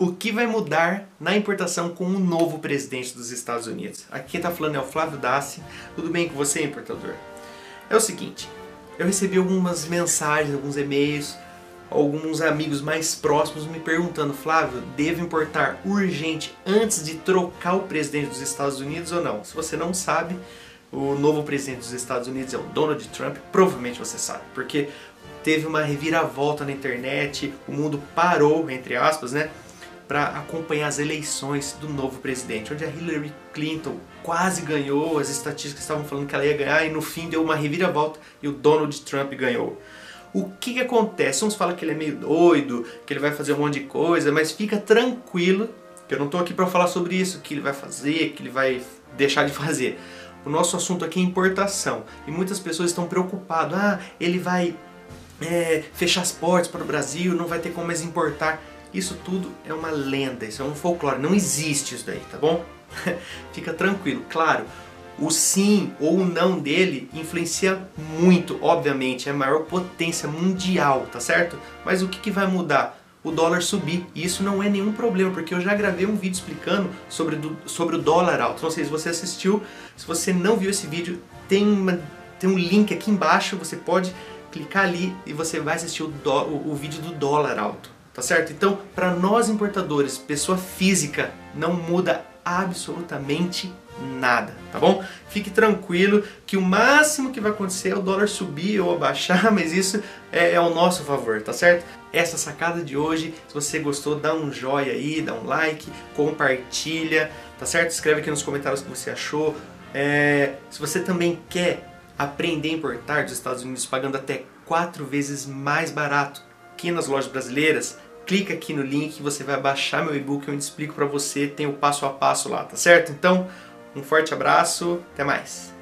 O que vai mudar na importação com o novo presidente dos Estados Unidos? Aqui quem está falando é o Flávio Dassi. Tudo bem com você, importador? É o seguinte, eu recebi algumas mensagens, alguns e-mails, alguns amigos mais próximos me perguntando, Flávio, devo importar urgente antes de trocar o presidente dos Estados Unidos ou não? Se você não sabe, o novo presidente dos Estados Unidos é o Donald Trump, provavelmente você sabe, porque teve uma reviravolta na internet, o mundo parou, entre aspas, né? Para acompanhar as eleições do novo presidente, onde a Hillary Clinton quase ganhou, as estatísticas estavam falando que ela ia ganhar e no fim deu uma reviravolta e o Donald Trump ganhou. O que, que acontece? Uns falam que ele é meio doido, que ele vai fazer um monte de coisa, mas fica tranquilo, que eu não estou aqui para falar sobre isso, que ele vai fazer, que ele vai deixar de fazer. O nosso assunto aqui é importação e muitas pessoas estão preocupadas. Ah, ele vai é, fechar as portas para o Brasil, não vai ter como mais importar. Isso tudo é uma lenda, isso é um folclore, não existe isso daí, tá bom? Fica tranquilo. Claro, o sim ou o não dele influencia muito, obviamente, é a maior potência mundial, tá certo? Mas o que, que vai mudar? O dólar subir. E isso não é nenhum problema, porque eu já gravei um vídeo explicando sobre, do, sobre o dólar alto. Não sei se você assistiu, se você não viu esse vídeo, tem, uma, tem um link aqui embaixo, você pode clicar ali e você vai assistir o, do, o, o vídeo do dólar alto tá certo? Então, para nós importadores, pessoa física, não muda absolutamente nada, tá bom? Fique tranquilo que o máximo que vai acontecer é o dólar subir ou abaixar, mas isso é, é ao nosso favor, tá certo? Essa sacada de hoje, se você gostou, dá um joinha aí, dá um like, compartilha, tá certo? Escreve aqui nos comentários o que você achou. É, se você também quer aprender a importar dos Estados Unidos pagando até quatro vezes mais barato aqui nas lojas brasileiras, clica aqui no link, você vai baixar meu e-book onde explico para você, tem o passo a passo lá, tá certo? Então, um forte abraço, até mais.